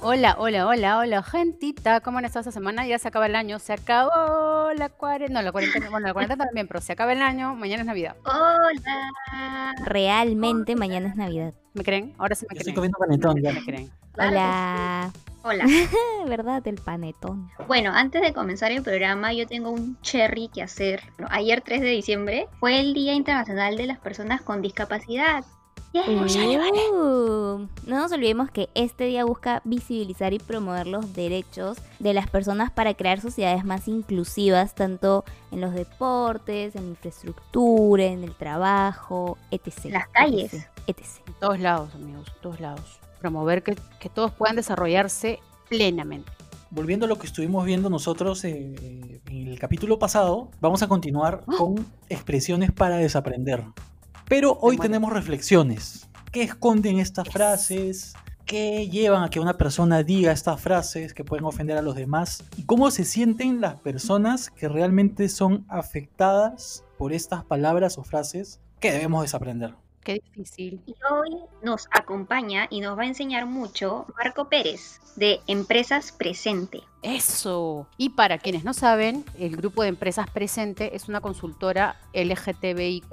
Hola, hola, hola, hola, gentita. ¿Cómo han estado esta semana? Ya se acaba el año, se acabó la cuarentena. No, la cuarentena, bueno, la cuarentena también, pero se acaba el año, mañana es Navidad. Hola. Realmente mañana es Navidad. ¿Me creen? Ahora sí me Yo estoy creen. comiendo panetón ya. Me creen. Hola. Hola. ¿Verdad? El panetón. Bueno, antes de comenzar el programa, yo tengo un cherry que hacer. Bueno, ayer 3 de diciembre fue el Día Internacional de las Personas con Discapacidad. Uh, no nos olvidemos que este día busca visibilizar y promover los derechos de las personas para crear sociedades más inclusivas, tanto en los deportes, en la infraestructura, en el trabajo, etc. En las calles. etc, etc. En todos lados, amigos, en todos lados. Promover que, que todos puedan desarrollarse plenamente. Volviendo a lo que estuvimos viendo nosotros eh, en el capítulo pasado, vamos a continuar con expresiones para desaprender. Pero hoy tenemos reflexiones. ¿Qué esconden estas frases? ¿Qué llevan a que una persona diga estas frases que pueden ofender a los demás? ¿Y cómo se sienten las personas que realmente son afectadas por estas palabras o frases que debemos desaprender? Qué difícil. Y hoy nos acompaña y nos va a enseñar mucho Marco Pérez de Empresas Presente. Eso. Y para quienes no saben, el grupo de empresas presente es una consultora LGTBIQ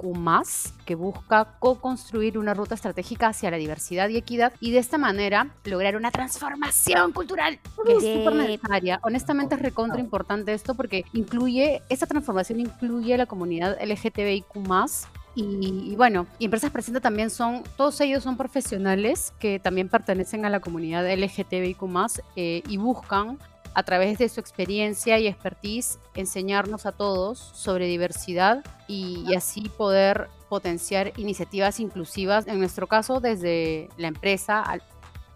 que busca co-construir una ruta estratégica hacia la diversidad y equidad y de esta manera lograr una transformación cultural que es súper necesaria. Honestamente es recontra importante esto porque incluye, esta transformación incluye a la comunidad LGTBIQ y, bueno, Empresas Presente también son, todos ellos son profesionales que también pertenecen a la comunidad LGTBIQ eh, y buscan a través de su experiencia y expertise enseñarnos a todos sobre diversidad y, y así poder potenciar iniciativas inclusivas, en nuestro caso desde la empresa al-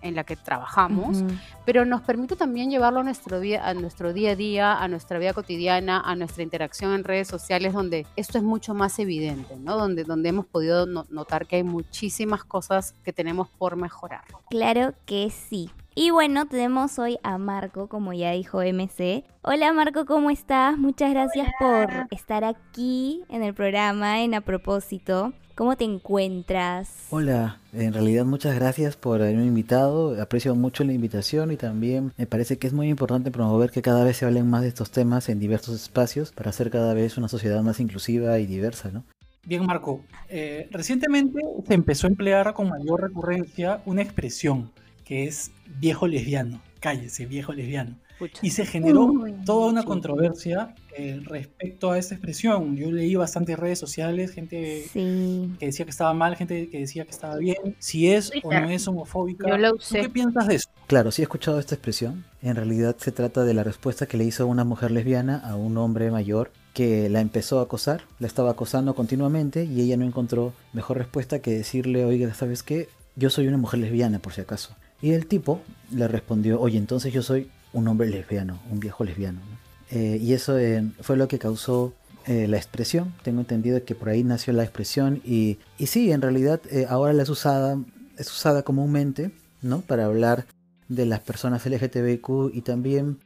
en la que trabajamos, pero nos permite también llevarlo a nuestro, día, a nuestro día a día, a nuestra vida cotidiana, a nuestra interacción en redes sociales, donde esto es mucho más evidente, ¿no? Donde, donde hemos podido no- notar que hay muchísimas cosas que tenemos por mejorar. Claro que sí. Y bueno, tenemos hoy a Marco, como ya dijo MC. Hola Marco, ¿cómo estás? Muchas gracias por estar aquí en el programa en A propósito. ¿Cómo te encuentras? Hola, en realidad muchas gracias por haberme invitado, aprecio mucho la invitación y también me parece que es muy importante promover que cada vez se hablen más de estos temas en diversos espacios para hacer cada vez una sociedad más inclusiva y diversa, ¿no? Bien, Marco. eh, recientemente se empezó a emplear con mayor recurrencia una expresión que es viejo lesbiano. Cállese, viejo lesbiano. Pucha. Y se generó Uy, toda una sí. controversia eh, respecto a esta expresión. Yo leí bastantes redes sociales, gente Sí. que decía que estaba mal, gente que decía que estaba bien. Si es o no es homofóbica. Yo lo ¿Tú usé. qué piensas de eso? Claro, sí he escuchado esta expresión. En realidad se trata de la respuesta que le hizo una mujer lesbiana a un hombre mayor que la empezó a acosar, la estaba acosando continuamente y ella no encontró mejor respuesta que decirle, oiga, ¿sabes qué? Yo soy una mujer lesbiana por si acaso. Y el tipo le respondió, oye, entonces yo soy un hombre lesbiano, un viejo lesbiano. ¿no? Eh, y eso eh, fue lo que causó eh, la expresión. Tengo entendido que por ahí nació la expresión y, y sí, en realidad ahora la es usada, es usada comúnmente, ¿no? Para hablar de las personas LGTBIQ y también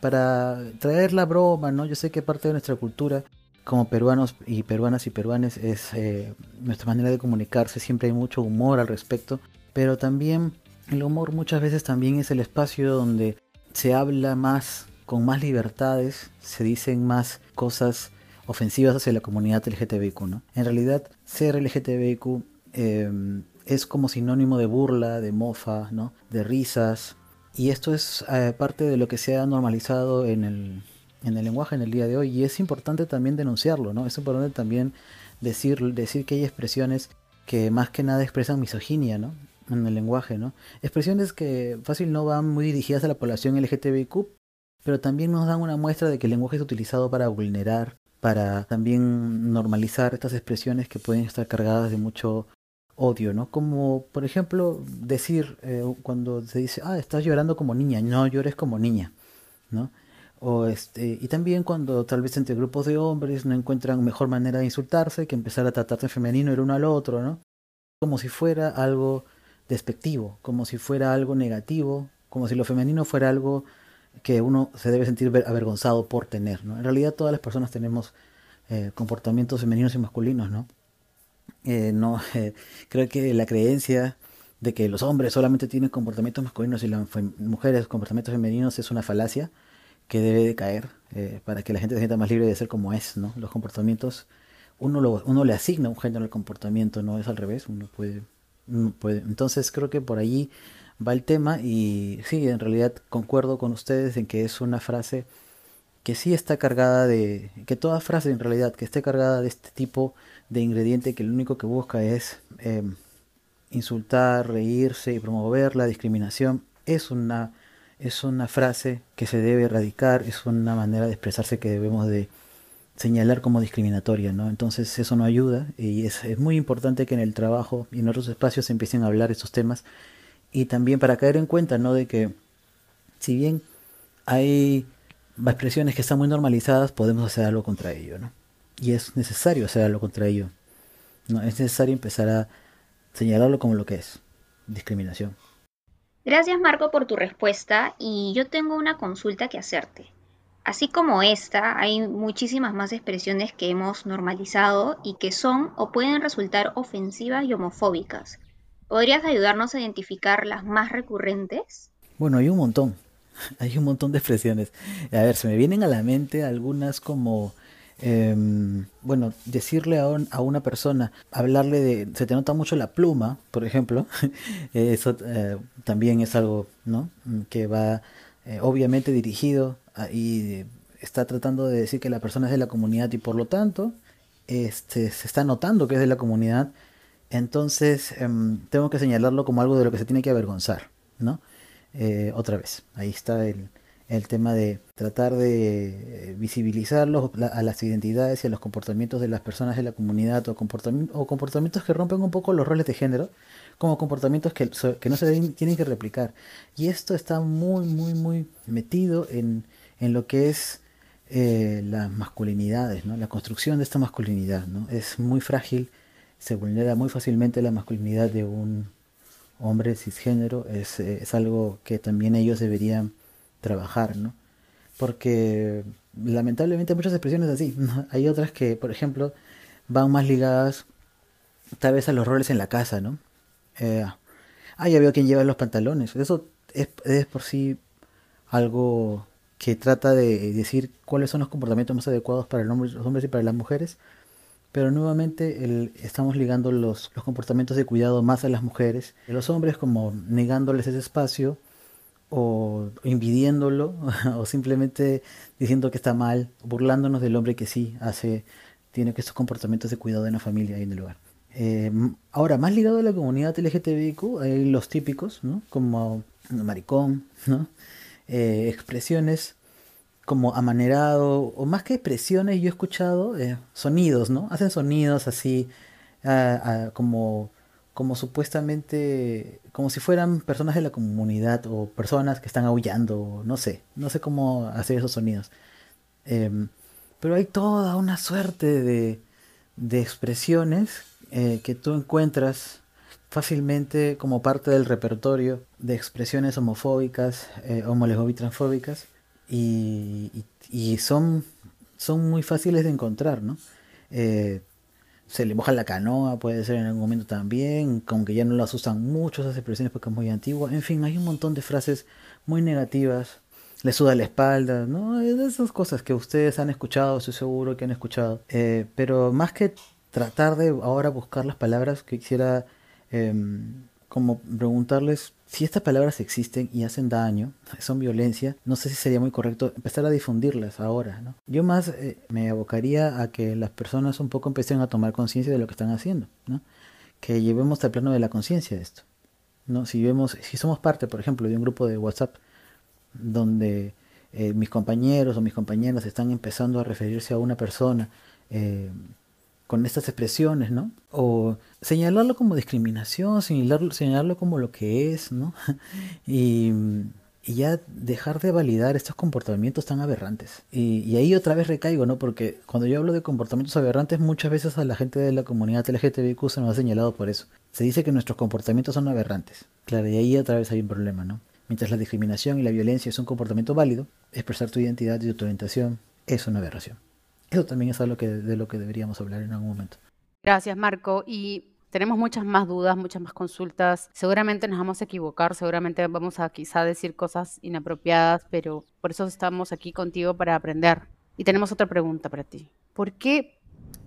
para traer la broma, ¿no? Yo sé que parte de nuestra cultura como peruanos y peruanas y peruanes es nuestra manera de comunicarse, siempre hay mucho humor al respecto, pero también el humor muchas veces también es el espacio donde se habla más, con más libertades, se dicen más cosas ofensivas hacia la comunidad LGTBIQ, ¿no? En realidad, ser LGTBIQ eh, es como sinónimo de burla, de mofa, ¿no? De risas. Y esto es eh, parte de lo que se ha normalizado en el, en el lenguaje en el día de hoy. Y es importante también denunciarlo, ¿no? Es importante también decir, decir que hay expresiones que más que nada expresan misoginia, ¿no? En el lenguaje, ¿no? Expresiones que fácil no van muy dirigidas a la población LGTBIQ, pero también nos dan una muestra de que el lenguaje es utilizado para vulnerar, para también normalizar estas expresiones que pueden estar cargadas de mucho odio, ¿no? Como, por ejemplo, decir eh, cuando se dice, ah, estás llorando como niña, no llores como niña, ¿no? O este, y también cuando tal vez entre grupos de hombres no encuentran mejor manera de insultarse que empezar a tratarse femenino el uno al otro, ¿no? Como si fuera algo despectivo, como si fuera algo negativo, como si lo femenino fuera algo que uno se debe sentir ver- avergonzado por tener, ¿no? En realidad todas las personas tenemos eh, comportamientos femeninos y masculinos, ¿no? Eh, no, eh, creo que la creencia de que los hombres solamente tienen comportamientos masculinos y las mujeres comportamientos femeninos es una falacia que debe de caer eh, para que la gente se sienta más libre de ser como es, ¿no? Los comportamientos, uno, lo, uno le asigna un género al comportamiento, no es al revés, uno puede, puede. Entonces creo que por allí va el tema y sí, en realidad concuerdo con ustedes en que es una frase que sí está cargada de, que toda frase en realidad que esté cargada de este tipo de ingrediente que lo único que busca es em, insultar, reírse y promover la discriminación, es una, es una frase que se debe erradicar, es una manera de expresarse que debemos de señalar como discriminatoria, ¿no? Entonces eso no ayuda y es, es muy importante que en el trabajo y en otros espacios se empiecen a hablar estos temas y también para caer en cuenta, ¿no? De que si bien hay expresiones que están muy normalizadas, podemos hacer algo contra ello, ¿no? Y es necesario hacer algo contra ello. ¿no? Es necesario empezar a señalarlo como lo que es, discriminación. Gracias Marco por tu respuesta y yo tengo una consulta que hacerte. Así como esta, hay muchísimas más expresiones que hemos normalizado y que son o pueden resultar ofensivas y homofóbicas. ¿Podrías ayudarnos a identificar las más recurrentes? Bueno, hay un montón. Hay un montón de expresiones. A ver, se me vienen a la mente algunas como, em, bueno, decirle a, una persona, hablarle de, se te nota mucho la pluma, por ejemplo, eso eh, también es algo, ¿no? Que va eh, obviamente dirigido y está tratando de decir que la persona es de la comunidad y por lo tanto este, se está notando que es de la comunidad, entonces em, tengo que señalarlo como algo de lo que se tiene que avergonzar, ¿no? Eh, otra vez. Ahí está el, el tema de tratar de eh, visibilizar a las identidades y a los comportamientos de las personas de la comunidad o, comportamientos, o comportamientos que rompen un poco los roles de género, como comportamientos que, que no se tienen que replicar. Y esto está muy, muy, muy metido en, en lo que es eh, las masculinidades, la construcción de esta masculinidad. ¿no? Es muy frágil, se vulnera muy fácilmente la masculinidad de un hombre cisgénero es, es algo que también ellos deberían trabajar, ¿no? Porque lamentablemente muchas expresiones así. Hay otras que, por ejemplo, van más ligadas tal vez a los roles en la casa, ¿no? Eh, ah, ya veo quién lleva los pantalones. Eso es, es por sí algo que trata de decir cuáles son los comportamientos más adecuados para los hombres y para las mujeres pero nuevamente estamos ligando los, comportamientos de cuidado más a las mujeres, a los hombres como negándoles ese espacio o impidiéndolo o simplemente diciendo que está mal, burlándonos del hombre que sí hace, tiene que estos comportamientos de cuidado en la familia y en el hogar. Eh, ahora, más ligado a la comunidad LGTBIQ, hay los típicos, ¿no? Como maricón, ¿no? Eh, expresiones como amanerado, o más que expresiones, yo he escuchado eh, sonidos, ¿no? Hacen sonidos así, como, como supuestamente, como si fueran personas de la comunidad o personas que están aullando, no sé, no sé cómo hacer esos sonidos. Em, pero hay toda una suerte de, de expresiones eh, que tú encuentras fácilmente como parte del repertorio de expresiones homofóbicas, eh, transfóbicas y, son, son muy fáciles de encontrar, ¿no? Eh, se le moja la canoa, puede ser en algún momento también, aunque ya no las usan mucho esas expresiones porque es muy antigua. En fin, hay un montón de frases muy negativas. Le suda la espalda, ¿no? Esas cosas que ustedes han escuchado, estoy seguro que han escuchado. Eh, pero más que tratar de ahora buscar las palabras, que quisiera em, como preguntarles si estas palabras existen y hacen daño, son violencia, no sé si sería muy correcto empezar a difundirlas ahora, ¿no? Yo más eh, me abocaría a que las personas un poco empiecen a tomar conciencia de lo que están haciendo, ¿no? Que llevemos al plano de la conciencia esto, ¿no? Si vemos, si somos parte, por ejemplo, de un grupo de WhatsApp donde eh, mis compañeros o mis compañeras están empezando a referirse a una persona eh, con estas expresiones, ¿no? O señalarlo como discriminación, señalarlo, señalarlo como lo que es, ¿no? y, ya dejar de validar estos comportamientos tan aberrantes. Y, ahí otra vez recaigo, ¿no? Porque cuando yo hablo de comportamientos aberrantes, muchas veces a la gente de la comunidad LGTBIQ se nos ha señalado por eso. Se dice que nuestros comportamientos son aberrantes. Claro, y ahí otra vez hay un problema, ¿no? Mientras la discriminación y la violencia es un comportamiento válido, expresar tu identidad y tu orientación es una aberración. Eso también es algo que, de lo que deberíamos hablar en algún momento. Gracias, Marco. Y tenemos muchas más dudas, muchas más consultas. Seguramente nos vamos a equivocar, seguramente vamos a quizá decir cosas inapropiadas, pero por eso estamos aquí contigo para aprender. Y tenemos otra pregunta para ti. ¿Por qué,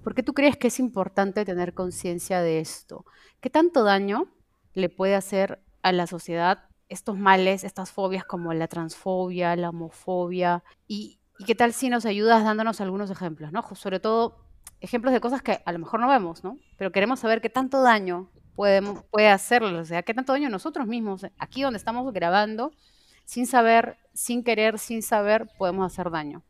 por qué tú crees que es importante tener conciencia de esto? ¿Qué tanto daño le puede hacer a la sociedad estos males, estas fobias como la transfobia, la homofobia? ¿Y, y qué tal si nos ayudas dándonos algunos ejemplos, ¿no? Sobre todo ejemplos de cosas que a lo mejor no vemos, ¿no? Pero queremos saber qué tanto daño puede hacerlo, o sea, qué tanto daño nosotros mismos, aquí donde estamos grabando, sin saber, sin querer, sin saber, podemos hacer daño.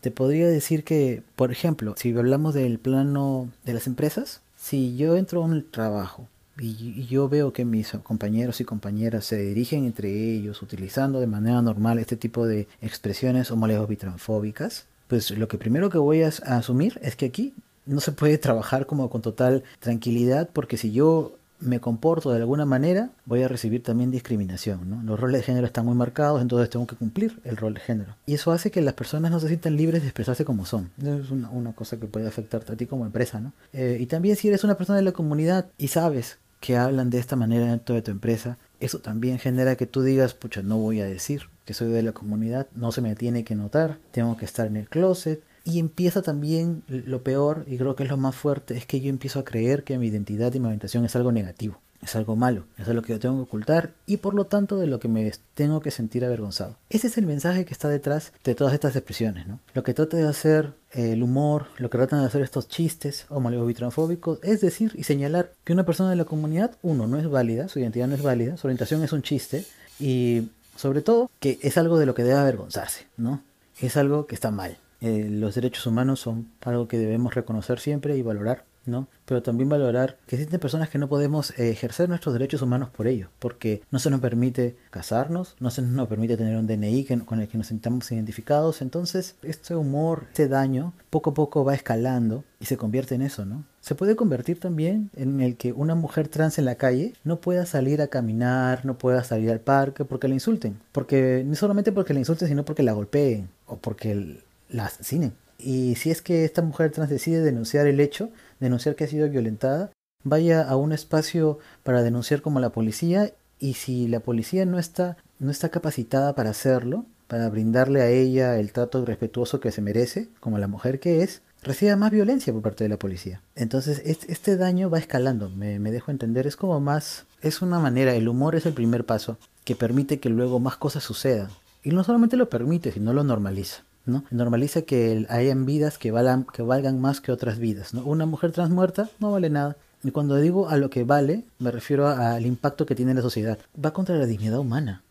Te podría decir que, por ejemplo, si hablamos del plano de las empresas, si yo entro a un trabajo y, yo veo que mis compañeros y compañeras se dirigen entre ellos utilizando de manera normal este tipo de expresiones homoleobitransfóbicas, pues lo que primero que voy a asumir es que aquí no se puede trabajar como con total tranquilidad porque si yo me comporto de alguna manera, voy a recibir también discriminación. ¿no? Los roles de género están muy marcados, entonces tengo que cumplir el rol de género. Y eso hace que las personas no se sientan libres de expresarse como son. es una, cosa que puede afectarte a ti como empresa. ¿no? Eh, y también si eres una persona de la comunidad y sabes que hablan de esta manera dentro de tu empresa, eso también genera que tú digas, pucha, no voy a decir que soy de la comunidad, no se me tiene que notar, tengo que estar en el closet, y empieza también lo peor, y creo que es lo más fuerte, es que yo empiezo a creer que mi identidad y mi orientación es algo negativo, es algo malo, es algo que yo tengo que ocultar y por lo tanto de lo que me tengo que sentir avergonzado. Ese es el mensaje que está detrás de todas estas expresiones, ¿no? Lo que trata de hacer el humor, lo que tratan de hacer estos chistes homoleobitransfóbicos, es decir y señalar que una persona de la comunidad, uno, no es válida, su identidad no es válida, su orientación es un chiste y sobre todo que es algo de lo que debe avergonzarse, ¿no? Es algo que está mal. Eh, los derechos humanos son algo que debemos reconocer siempre y valorar, ¿no? Pero también valorar que existen personas que no podemos eh, ejercer nuestros derechos humanos por ello, porque no se nos permite casarnos, no se nos permite tener un DNI con el que nos sintamos identificados, entonces este humor, este daño, poco a poco va escalando y se convierte en eso, ¿no? Se puede convertir también en el que una mujer trans en la calle no pueda salir a caminar, no pueda salir al parque porque la insulten, porque no solamente porque la insulten, sino porque la golpeen o porque la asesinen. Y si es que esta mujer trans decide denunciar el hecho, denunciar que ha sido violentada, vaya a un espacio para denunciar como la policía y si la policía no está, no está capacitada para hacerlo, para brindarle a ella el trato respetuoso que se merece, como la mujer que es, recibe más violencia por parte de la policía. Entonces este, daño va escalando, me, me dejo entender, es como más, es una manera, el humor es el primer paso que permite que luego más cosas sucedan. Y no solamente lo permite, sino lo normaliza. ¿No? Normaliza que hayan vidas que, valgan, que valgan más que otras vidas, ¿no? Una mujer trans muerta no vale nada. Y cuando digo a lo que vale, me refiero al impacto que tiene en la sociedad. Va contra la dignidad humana.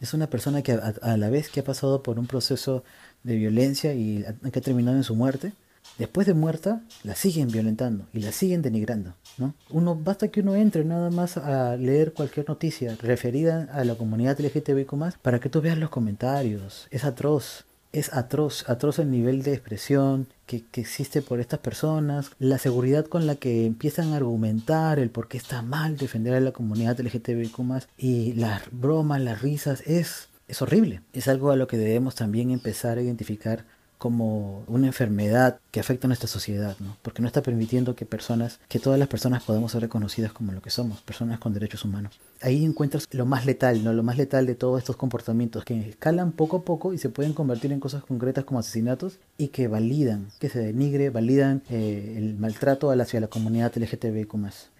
Es una persona que a, la vez que ha pasado por un proceso de violencia y que ha terminado en su muerte, después de muerta la siguen violentando y la siguen denigrando. ¿no? Uno, basta que uno entre nada más a leer cualquier noticia referida a la comunidad LGTBIQ para que tú veas los comentarios. Es atroz es atroz, atroz el nivel de expresión que, existe por estas personas, la seguridad con la que empiezan a argumentar el por qué está mal defender a la comunidad LGTBIQ y las bromas, las risas, es, es horrible. Es algo a lo que debemos también empezar a identificar como una enfermedad que afecta a nuestra sociedad, ¿no? Porque no está permitiendo que personas, que todas las personas podamos ser reconocidas como lo que somos, personas con derechos humanos. Ahí encuentras lo más letal, ¿no? Lo más letal de todos estos comportamientos que escalan poco a poco y se pueden convertir en cosas concretas como asesinatos y que validan, que se denigre, validan eh, el maltrato hacia la comunidad LGTBIQ+.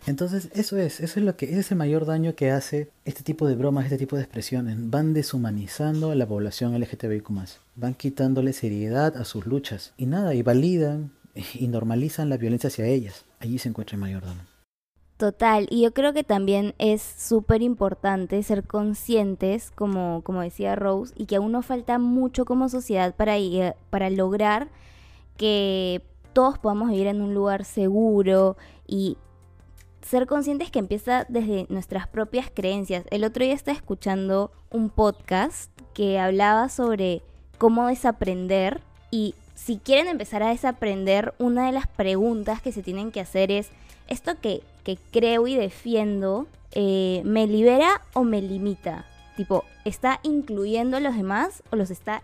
Entonces, eso es, eso es lo que es el mayor daño que hace este tipo de bromas, este tipo de expresiones. Van deshumanizando a la población LGTBIQ+. Van quitándole seriedad a sus luchas y nada, y validan y normalizan la violencia hacia ellas. Allí se encuentra el mayor daño. Total, y yo creo que también es súper importante ser conscientes, como, como decía Rose, y que aún nos falta mucho como sociedad para, para lograr que todos podamos vivir en un lugar seguro y ser conscientes que empieza desde nuestras propias creencias. El otro día estaba escuchando un podcast que hablaba sobre cómo desaprender y si quieren empezar a desaprender, una de las preguntas que se tienen que hacer es, ¿esto que, creo y defiendo eh, me libera o me limita? Tipo, ¿está incluyendo a los demás o los está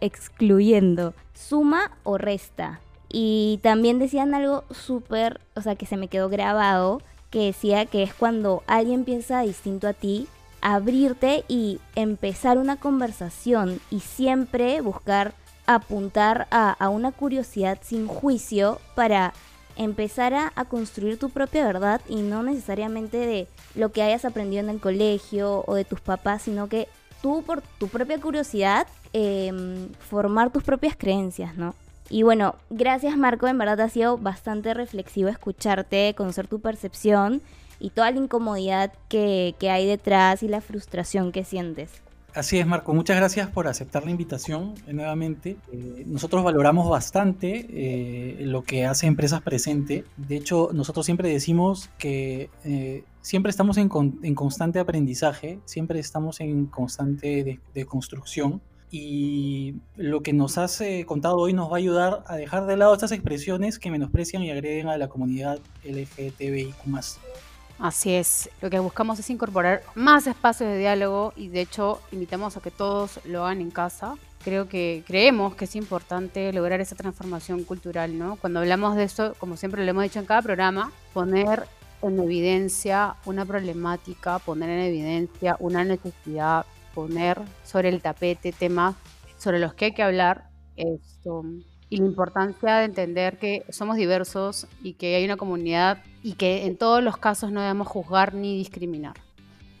excluyendo? ¿Suma o resta? Y también decían algo súper, o sea, que se me quedó grabado, que decía que es cuando alguien piensa distinto a ti, abrirte y empezar una conversación y siempre buscar apuntar a, una curiosidad sin juicio para empezar a, construir tu propia verdad y no necesariamente de lo que hayas aprendido en el colegio o de tus papás, sino que tú por tu propia curiosidad em, formar tus propias creencias, ¿no? Y bueno, gracias Marco, en verdad ha sido bastante reflexivo escucharte, conocer tu percepción y toda la incomodidad que, hay detrás y la frustración que sientes. Así es, Marco. Muchas gracias por aceptar la invitación eh, nuevamente. Eh, nosotros valoramos bastante eh, lo que hace Empresas Presente. De hecho, nosotros siempre decimos que siempre estamos en, constante aprendizaje, siempre estamos en constante de, construcción y lo que nos has contado hoy nos va a ayudar a dejar de lado estas expresiones que menosprecian y agreden a la comunidad LGTBIQ. Así es, lo que buscamos es incorporar más espacios de diálogo y de hecho invitamos a que todos lo hagan en casa. Creo que creemos que es importante lograr esa transformación cultural, ¿no? Cuando hablamos de eso, como siempre lo hemos dicho en cada programa, poner en evidencia una problemática, poner en evidencia una necesidad, poner sobre el tapete temas sobre los que hay que hablar esto, y la importancia de entender que somos diversos y que hay una comunidad y que en todos los casos no debemos juzgar ni discriminar.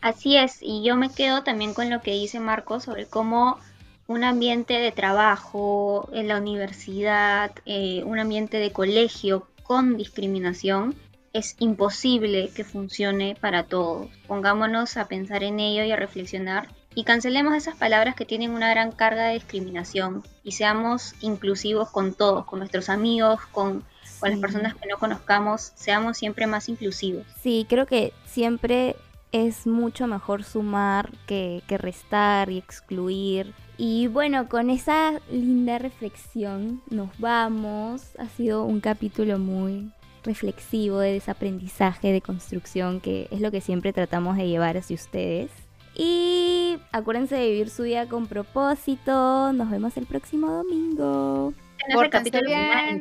Así es, y yo me quedo también con lo que dice Marco sobre cómo un ambiente de trabajo en la universidad, eh, un ambiente de colegio con discriminación es imposible que funcione para todos. Pongámonos a pensar en ello y a reflexionar y cancelemos esas palabras que tienen una gran carga de discriminación y seamos inclusivos con todos, con nuestros amigos, con, las personas que no conozcamos, seamos siempre más inclusivos. Sí, creo que siempre es mucho mejor sumar que, que restar y excluir. Y bueno, con esa linda reflexión nos vamos. Ha sido un capítulo muy reflexivo de desaprendizaje, de construcción, que es lo que siempre tratamos de llevar hacia ustedes. Y acuérdense de vivir su día con propósito. Nos vemos el próximo domingo. En este capítulo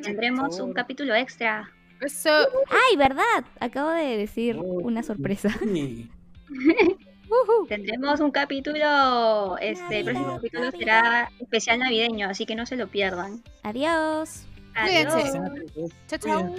tendremos un capítulo extra. Eso. Ay, ¿verdad? Acabo de decir una sorpresa. Tendremos un capítulo, este, el próximo capítulo será especial navideño, así que no se lo pierdan. Adiós. Adiós. Chao, chao.